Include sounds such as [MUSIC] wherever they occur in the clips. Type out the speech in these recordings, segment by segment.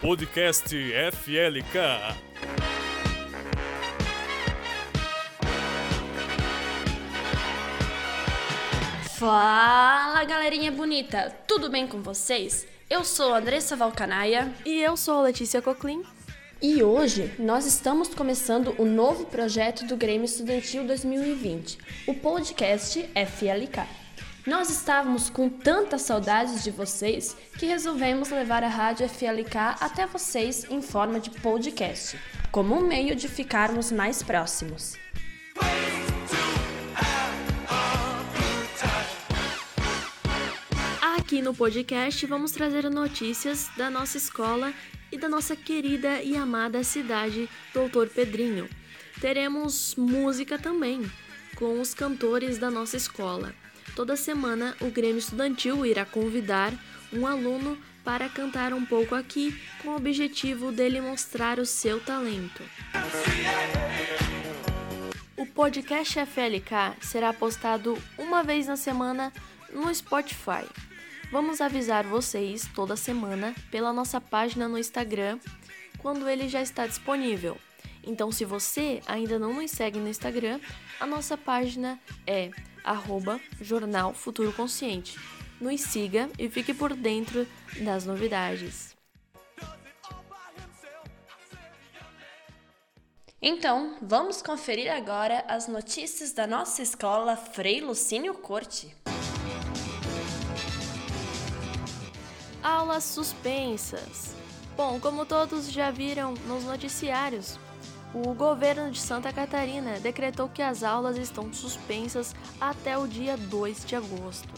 Podcast FLK. Fala galerinha bonita, tudo bem com vocês? Eu sou Andressa Valcanaia e eu sou Letícia Coclin. E hoje nós estamos começando o novo projeto do Grêmio Estudantil 2020, o podcast FLK. Nós estávamos com tantas saudades de vocês que resolvemos levar a Rádio FLK até vocês em forma de podcast, como um meio de ficarmos mais próximos. Aqui no podcast vamos trazer notícias da nossa escola e da nossa querida e amada cidade, Doutor Pedrinho. Teremos música também, com os cantores da nossa escola. Toda semana, o Grêmio Estudantil irá convidar um aluno para cantar um pouco aqui, com o objetivo dele mostrar o seu talento. O podcast FLK será postado uma vez na semana no Spotify. Vamos avisar vocês toda semana pela nossa página no Instagram quando ele já está disponível. Então, se você ainda não nos segue no Instagram, a nossa página é arroba Jornal Futuro Consciente. Nos siga e fique por dentro das novidades. Então, vamos conferir agora as notícias da nossa escola Frei Lucínio Corte. Aulas suspensas. Bom, como todos já viram nos noticiários, o governo de Santa Catarina decretou que as aulas estão suspensas até o dia 2 de agosto.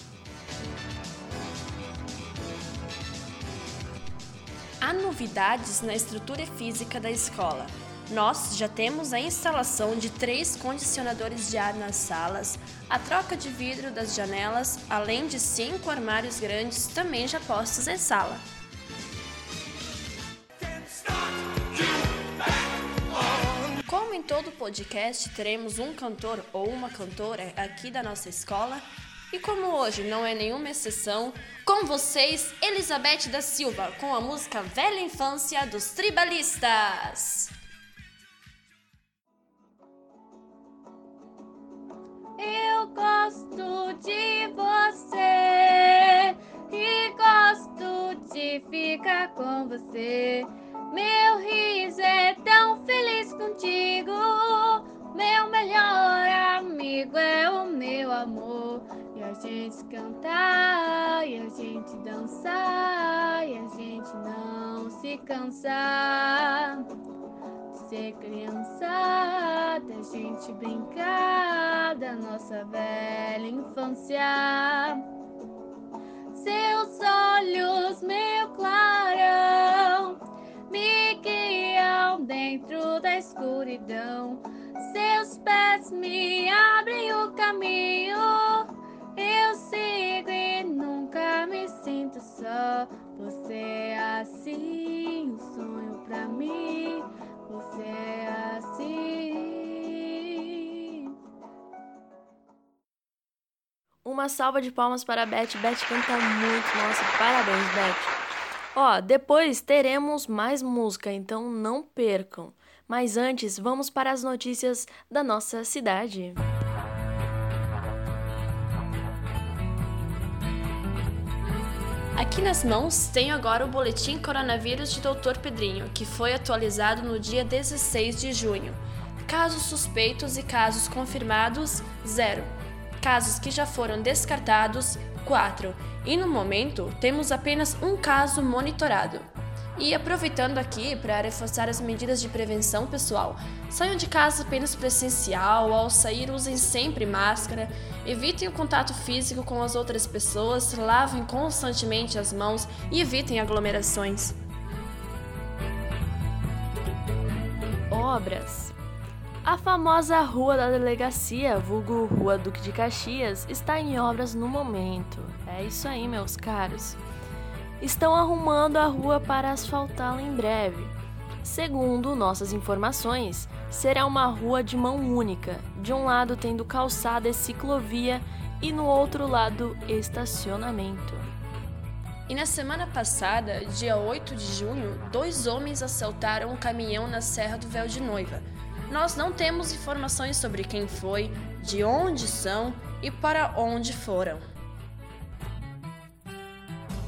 Há novidades na estrutura física da escola. Nós já temos a instalação de três condicionadores de ar nas salas, a troca de vidro das janelas, além de cinco armários grandes também já postos em sala. Todo podcast teremos um cantor ou uma cantora aqui da nossa escola, e como hoje não é nenhuma exceção, com vocês, Elizabeth da Silva, com a música Velha Infância dos Tribalistas. Eu gosto de você e gosto de ficar com você. Meu riso é tão feliz contigo. Meu melhor amigo é o meu amor. E a gente cantar, e a gente dançar, e a gente não se cansar ser criança, da gente brincar da nossa velha infância. Seus olhos, meu clarão, me guiam dentro da escuridão. Salva de palmas para a Beth. Beth canta muito. Nossa, parabéns, Beth. Ó, depois teremos mais música, então não percam. Mas antes, vamos para as notícias da nossa cidade. Aqui nas mãos tenho agora o boletim coronavírus de Dr. Pedrinho, que foi atualizado no dia 16 de junho. Casos suspeitos e casos confirmados, zero. Casos que já foram descartados, quatro. E no momento temos apenas um caso monitorado. E aproveitando aqui para reforçar as medidas de prevenção pessoal, saiam de casa apenas para essencial, ao sair usem sempre máscara, evitem o contato físico com as outras pessoas, lavem constantemente as mãos e evitem aglomerações. Obras. A famosa Rua da Delegacia, vulgo Rua Duque de Caxias, está em obras no momento. É isso aí, meus caros estão arrumando a rua para asfaltá-la em breve. Segundo nossas informações, será uma rua de mão única, de um lado tendo calçada e ciclovia e no outro lado estacionamento. E na semana passada, dia 8 de junho, dois homens assaltaram um caminhão na Serra do Véu de Noiva. Nós não temos informações sobre quem foi, de onde são e para onde foram.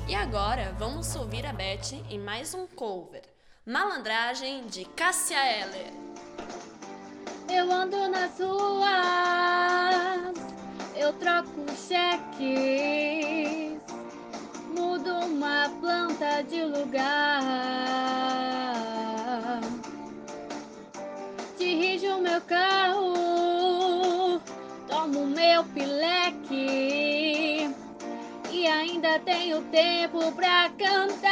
E agora vamos ouvir a Beth em mais um cover. Malandragem de Cássia Eller. Eu ando nas ruas, eu troco cheques, mudo uma planta de lugar. Meu pileque e ainda tenho tempo pra cantar.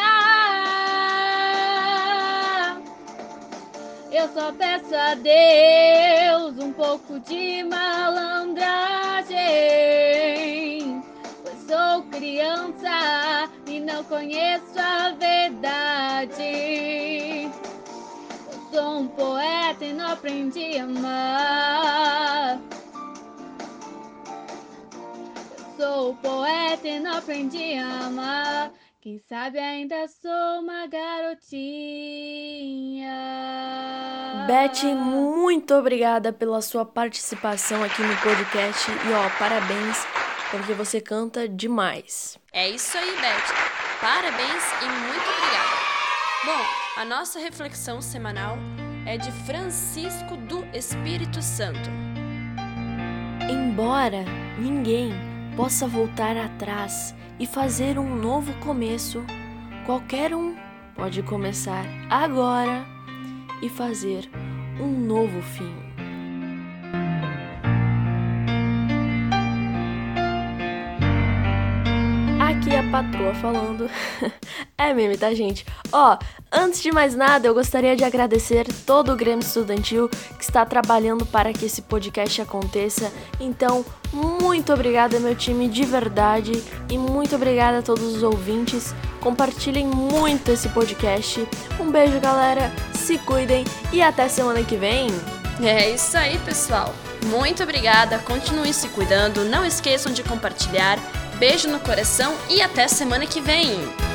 Eu só peço a Deus um pouco de malandragem. Pois sou criança e não conheço a verdade. Eu sou um poeta e não aprendi a amar. Sou poeta e não aprendi a amar. Quem sabe ainda sou uma garotinha. Beth, muito obrigada pela sua participação aqui no podcast e ó, parabéns porque você canta demais. É isso aí, Beth. Parabéns e muito obrigada. Bom, a nossa reflexão semanal é de Francisco do Espírito Santo. Embora ninguém possa voltar atrás e fazer um novo começo, qualquer um pode começar agora e fazer um novo fim. A patroa falando. [LAUGHS] é meme, tá, gente? Ó, antes de mais nada, eu gostaria de agradecer todo o Grêmio Estudantil que está trabalhando para que esse podcast aconteça. Então, muito obrigada, meu time, de verdade. E muito obrigada a todos os ouvintes. Compartilhem muito esse podcast. Um beijo, galera. Se cuidem e até semana que vem. É isso aí, pessoal. Muito obrigada. Continue se cuidando. Não esqueçam de compartilhar. Beijo no coração e até semana que vem.